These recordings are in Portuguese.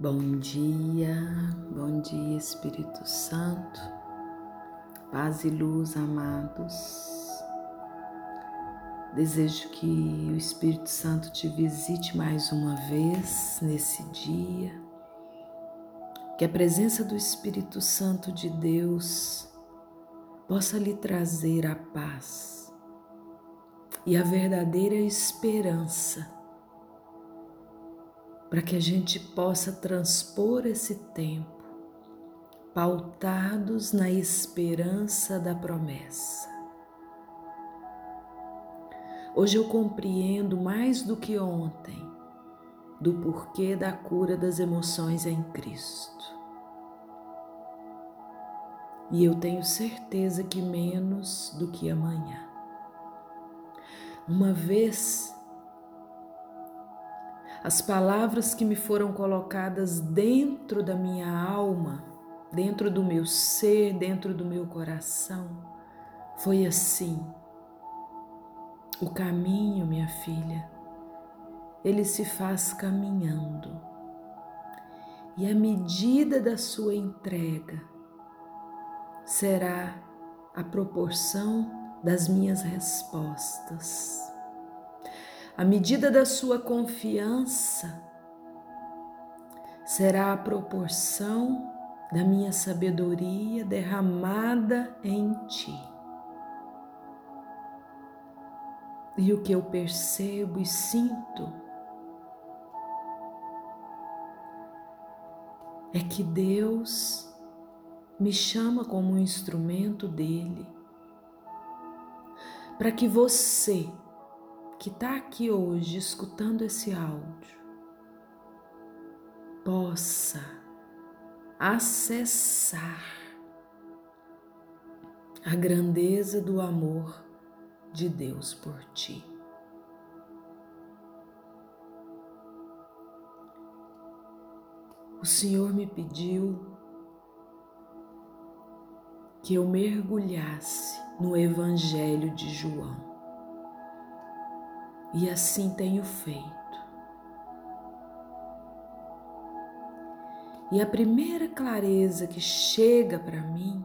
Bom dia, bom dia Espírito Santo, paz e luz, amados. Desejo que o Espírito Santo te visite mais uma vez nesse dia, que a presença do Espírito Santo de Deus possa lhe trazer a paz e a verdadeira esperança para que a gente possa transpor esse tempo pautados na esperança da promessa. Hoje eu compreendo mais do que ontem do porquê da cura das emoções em Cristo. E eu tenho certeza que menos do que amanhã. Uma vez as palavras que me foram colocadas dentro da minha alma, dentro do meu ser, dentro do meu coração, foi assim. O caminho, minha filha, ele se faz caminhando. E a medida da sua entrega será a proporção das minhas respostas. A medida da sua confiança será a proporção da minha sabedoria derramada em ti. E o que eu percebo e sinto é que Deus me chama como um instrumento dele para que você que está aqui hoje escutando esse áudio possa acessar a grandeza do amor de Deus por ti. O Senhor me pediu que eu mergulhasse no Evangelho de João e assim tenho feito. E a primeira clareza que chega para mim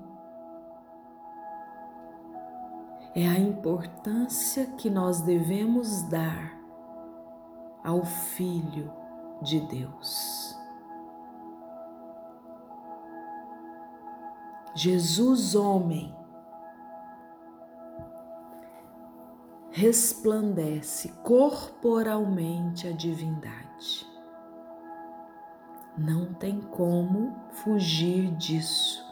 é a importância que nós devemos dar ao Filho de Deus. Jesus, homem, resplandece corporalmente a divindade. Não tem como fugir disso.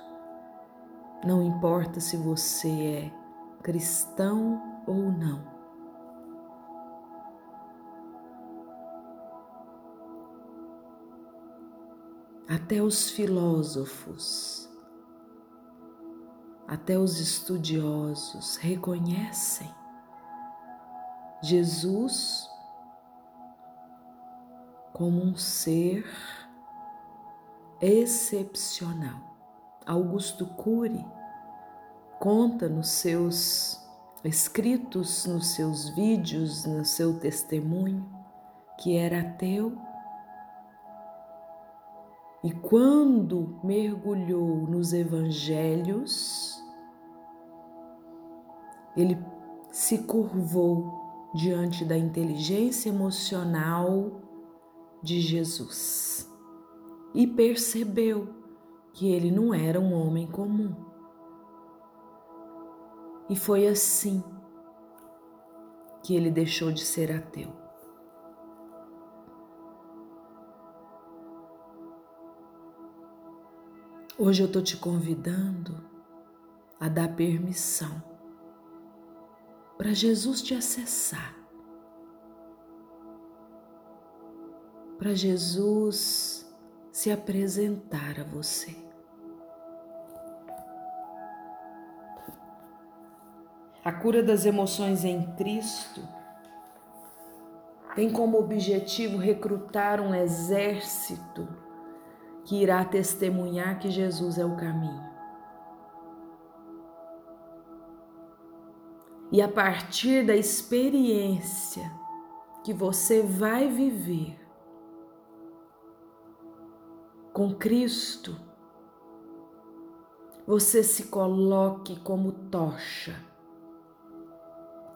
Não importa se você é cristão ou não. Até os filósofos, até os estudiosos reconhecem Jesus como um ser excepcional. Augusto Cury conta nos seus escritos, nos seus vídeos, no seu testemunho, que era ateu. E quando mergulhou nos evangelhos, ele se curvou diante da inteligência emocional de Jesus e percebeu que ele não era um homem comum. E foi assim que ele deixou de ser ateu. Hoje eu estou te convidando a dar permissão para Jesus te acessar, para Jesus se apresentar a você. A cura das emoções em Cristo tem como objetivo recrutar um exército que irá testemunhar que Jesus é o caminho. E a partir da experiência que você vai viver, com Cristo, você se coloque como tocha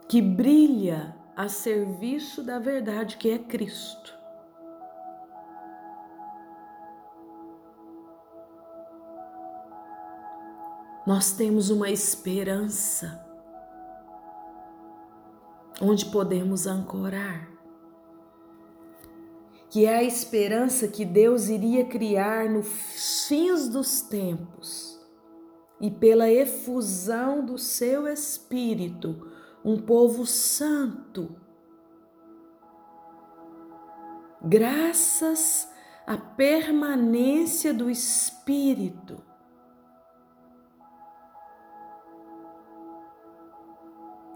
que brilha a serviço da verdade que é Cristo. Nós temos uma esperança onde podemos ancorar, que é a esperança que Deus iria criar nos fins dos tempos e pela efusão do seu Espírito, um povo santo. Graças à permanência do Espírito.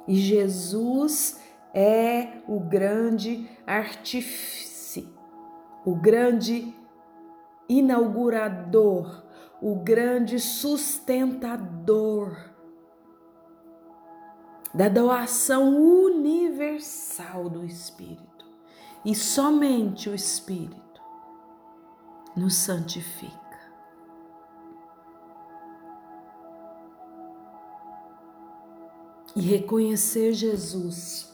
E Jesus é o grande artífice, o grande inaugurador, o grande sustentador da doação universal do Espírito. E somente o Espírito nos santifica. E reconhecer Jesus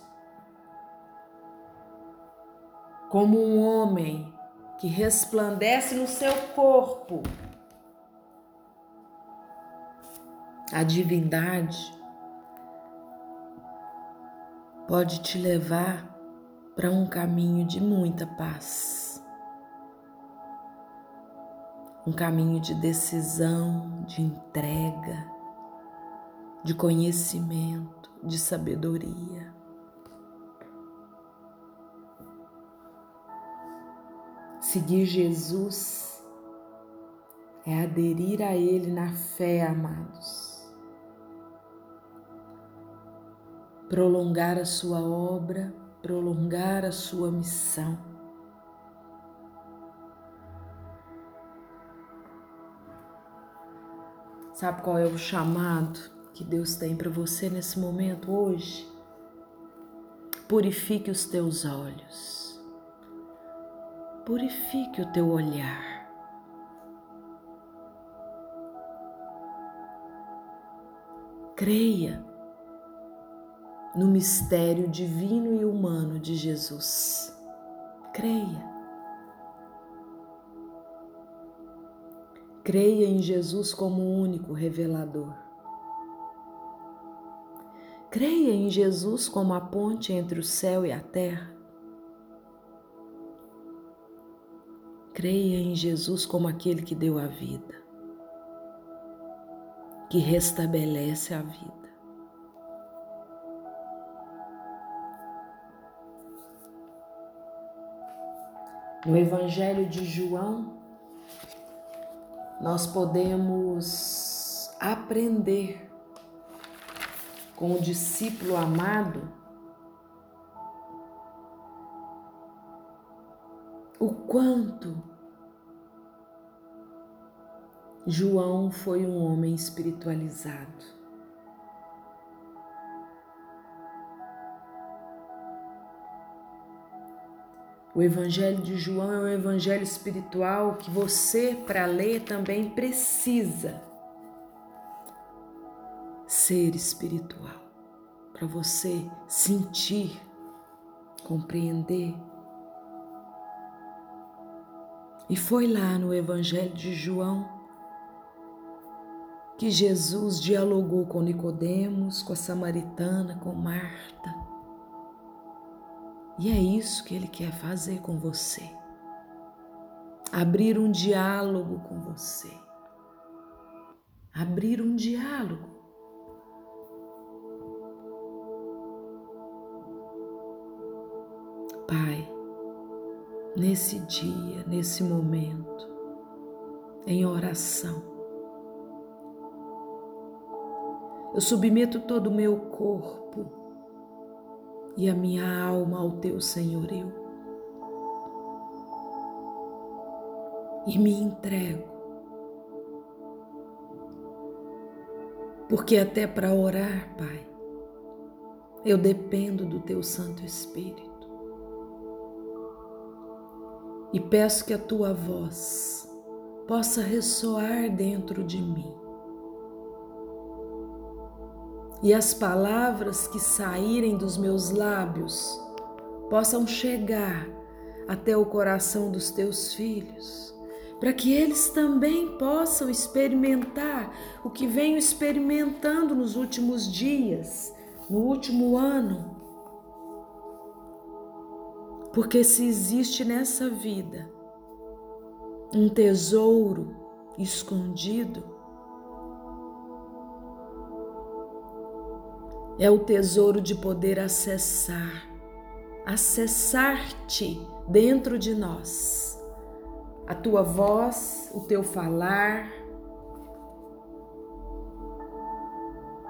como um homem que resplandece no seu corpo. A divindade, pode te levar para um caminho de muita paz, um caminho de decisão, de entrega de conhecimento, de sabedoria. Seguir Jesus é aderir a Ele na fé, amados. Prolongar a sua obra, prolongar a sua missão. Sabe qual é o chamado? Que Deus tem para você nesse momento hoje. Purifique os teus olhos. Purifique o teu olhar. Creia no mistério divino e humano de Jesus. Creia. Creia em Jesus como o único revelador. Creia em Jesus como a ponte entre o céu e a terra. Creia em Jesus como aquele que deu a vida, que restabelece a vida. No Evangelho de João, nós podemos aprender com o discípulo amado, o quanto João foi um homem espiritualizado. O Evangelho de João é um evangelho espiritual que você, para ler, também precisa ser espiritual, para você sentir, compreender. E foi lá no Evangelho de João que Jesus dialogou com Nicodemos, com a samaritana, com Marta. E é isso que ele quer fazer com você. Abrir um diálogo com você. Abrir um diálogo. Pai, nesse dia, nesse momento, em oração, eu submeto todo o meu corpo e a minha alma ao teu senhorio e me entrego, porque até para orar, Pai, eu dependo do teu Santo Espírito e peço que a tua voz possa ressoar dentro de mim. E as palavras que saírem dos meus lábios possam chegar até o coração dos teus filhos, para que eles também possam experimentar o que venho experimentando nos últimos dias, no último ano. Porque se existe nessa vida um tesouro escondido, é o tesouro de poder acessar, acessar-te dentro de nós. A tua voz, o teu falar.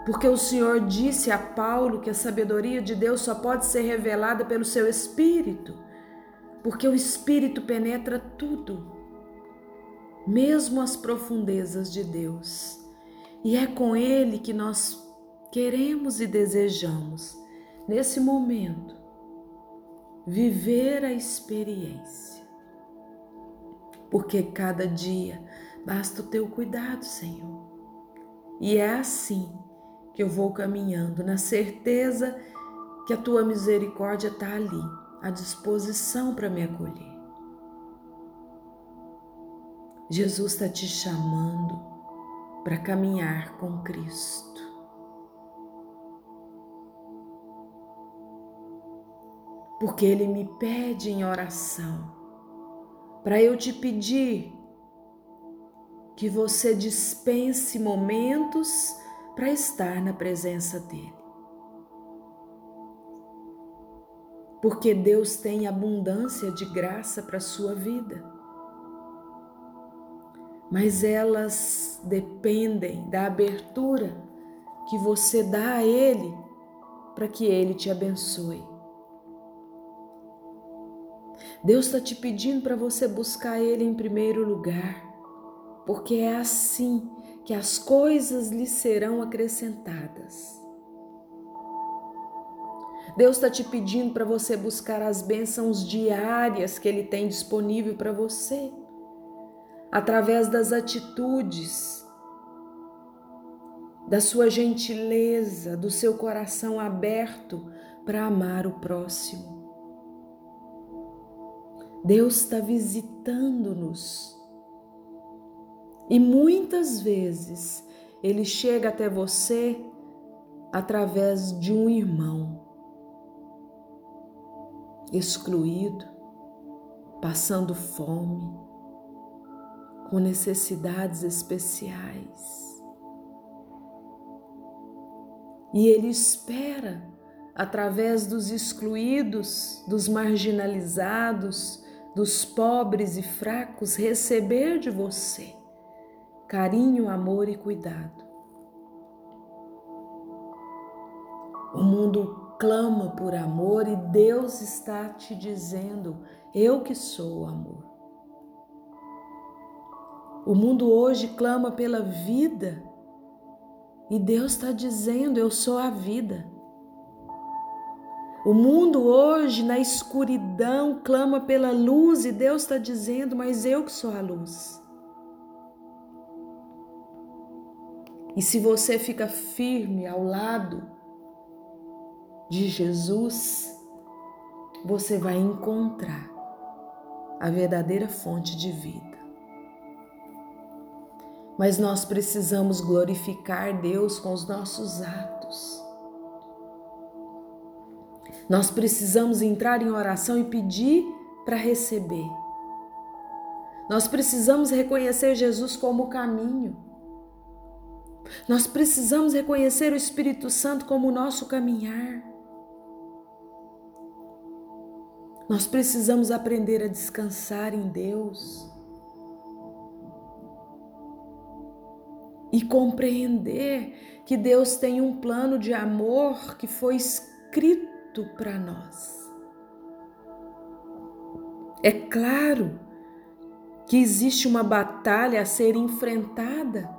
Porque o Senhor disse a Paulo que a sabedoria de Deus só pode ser revelada pelo seu Espírito, porque o Espírito penetra tudo mesmo as profundezas de Deus. E é com Ele que nós queremos e desejamos, nesse momento, viver a experiência. Porque cada dia basta o teu cuidado, Senhor. E é assim que eu vou caminhando, na certeza que a tua misericórdia está ali, à disposição para me acolher. Jesus está te chamando para caminhar com Cristo. Porque Ele me pede em oração, para eu te pedir que você dispense momentos para estar na presença dEle. Porque Deus tem abundância de graça para a sua vida mas elas dependem da abertura que você dá a Ele para que Ele te abençoe. Deus está te pedindo para você buscar Ele em primeiro lugar, porque é assim que as coisas lhe serão acrescentadas. Deus está te pedindo para você buscar as bênçãos diárias que Ele tem disponível para você através das atitudes, da sua gentileza, do seu coração aberto para amar o próximo. Deus está visitando-nos e muitas vezes Ele chega até você através de um irmão excluído, passando fome com necessidades especiais. E Ele espera, através dos excluídos, dos marginalizados, dos pobres e fracos, receber de você carinho, amor e cuidado. O mundo clama por amor e Deus está te dizendo: Eu que sou o amor. O mundo hoje clama pela vida e Deus está dizendo: Eu sou a vida. O mundo hoje, na escuridão, clama pela luz e Deus está dizendo: Mas eu que sou a luz. E se você fica firme ao lado de Jesus, você vai encontrar a verdadeira fonte de vida mas nós precisamos glorificar Deus com os nossos atos. Nós precisamos entrar em oração e pedir para receber. Nós precisamos reconhecer Jesus como o caminho. Nós precisamos reconhecer o Espírito Santo como o nosso caminhar. Nós precisamos aprender a descansar em Deus. e compreender que Deus tem um plano de amor que foi escrito para nós. É claro que existe uma batalha a ser enfrentada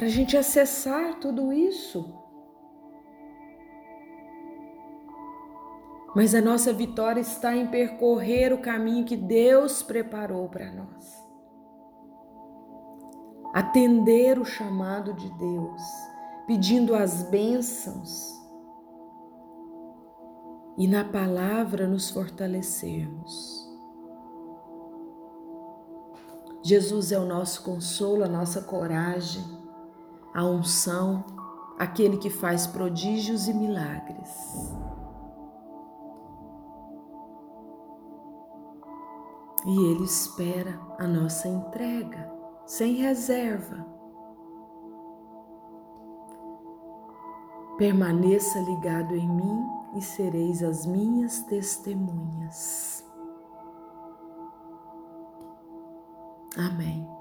para a gente acessar tudo isso. Mas a nossa vitória está em percorrer o caminho que Deus preparou para nós. atender o chamado de Deus, pedindo as bênçãos e na palavra nos fortalecermos. Jesus é o nosso consolo, a nossa coragem, a unção, aquele que faz prodígios e milagres. E Ele espera a nossa entrega, sem reserva. Permaneça ligado em mim e sereis as minhas testemunhas. Amém.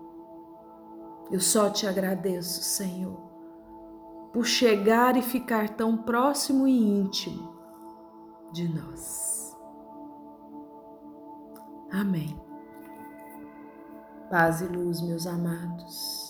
Eu só te agradeço, Senhor, por chegar e ficar tão próximo e íntimo de nós. Amém. Paz e luz, meus amados.